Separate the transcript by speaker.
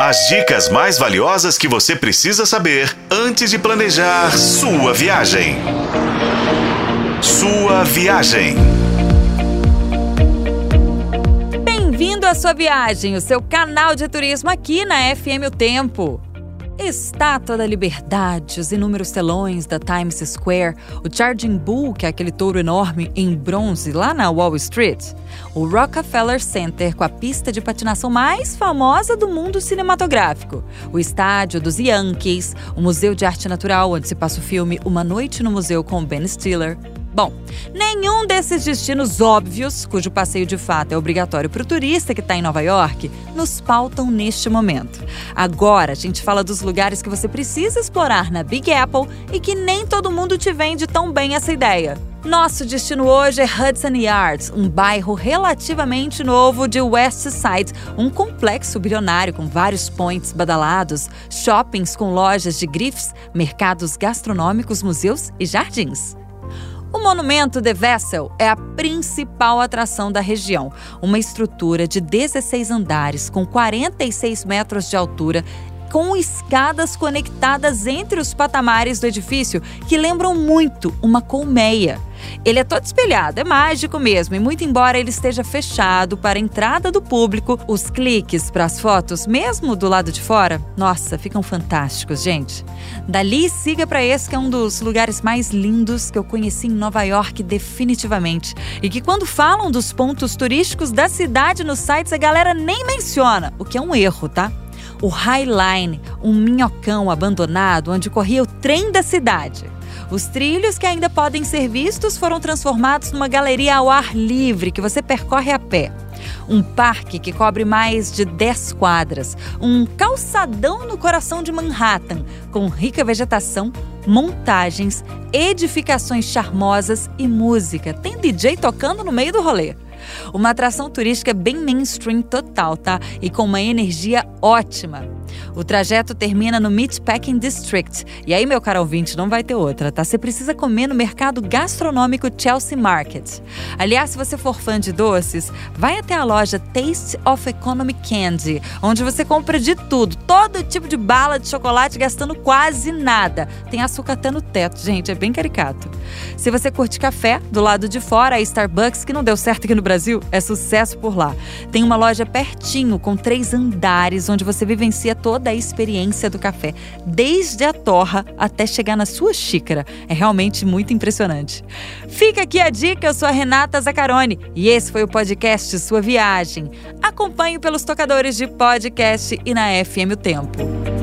Speaker 1: As dicas mais valiosas que você precisa saber antes de planejar sua viagem. Sua viagem.
Speaker 2: Bem-vindo à sua viagem, o seu canal de turismo aqui na FM O Tempo. Estátua da Liberdade, os inúmeros telões da Times Square, o Charging Bull, que é aquele touro enorme em bronze lá na Wall Street, o Rockefeller Center com a pista de patinação mais famosa do mundo cinematográfico, o estádio dos Yankees, o Museu de Arte Natural, onde se passa o filme Uma Noite no Museu com Ben Stiller, Bom, nenhum desses destinos óbvios, cujo passeio de fato é obrigatório para o turista que está em Nova York, nos pautam neste momento. Agora a gente fala dos lugares que você precisa explorar na Big Apple e que nem todo mundo te vende tão bem essa ideia. Nosso destino hoje é Hudson Yards, um bairro relativamente novo de West Side, um complexo bilionário com vários points badalados, shoppings com lojas de grifes, mercados gastronômicos, museus e jardins. O monumento The Vessel é a principal atração da região, uma estrutura de 16 andares com 46 metros de altura com escadas conectadas entre os patamares do edifício que lembram muito uma colmeia. Ele é todo espelhado, é mágico mesmo, e muito embora ele esteja fechado para a entrada do público, os cliques para as fotos, mesmo do lado de fora, nossa, ficam fantásticos, gente. Dali siga para esse que é um dos lugares mais lindos que eu conheci em Nova York definitivamente, e que quando falam dos pontos turísticos da cidade nos sites a galera nem menciona, o que é um erro, tá? O High Line, um minhocão abandonado onde corria o trem da cidade. Os trilhos que ainda podem ser vistos foram transformados numa galeria ao ar livre que você percorre a pé. Um parque que cobre mais de 10 quadras, um calçadão no coração de Manhattan, com rica vegetação, montagens, edificações charmosas e música. Tem DJ tocando no meio do rolê. Uma atração turística bem mainstream total, tá? E com uma energia ótima. O trajeto termina no Meatpacking District. E aí, meu caro ouvinte, não vai ter outra, tá? Você precisa comer no mercado gastronômico Chelsea Market. Aliás, se você for fã de doces, vai até a loja Taste of Economy Candy, onde você compra de tudo, todo tipo de bala de chocolate gastando quase nada. Tem açúcar até no teto, gente, é bem caricato. Se você curte café, do lado de fora, a Starbucks, que não deu certo aqui no Brasil, é sucesso por lá. Tem uma loja pertinho, com três andares, onde você vivencia toda toda a experiência do café, desde a torra até chegar na sua xícara. É realmente muito impressionante. Fica aqui a dica, eu sou a Renata Zacarone e esse foi o podcast Sua Viagem. Acompanhe pelos tocadores de podcast e na FM O Tempo.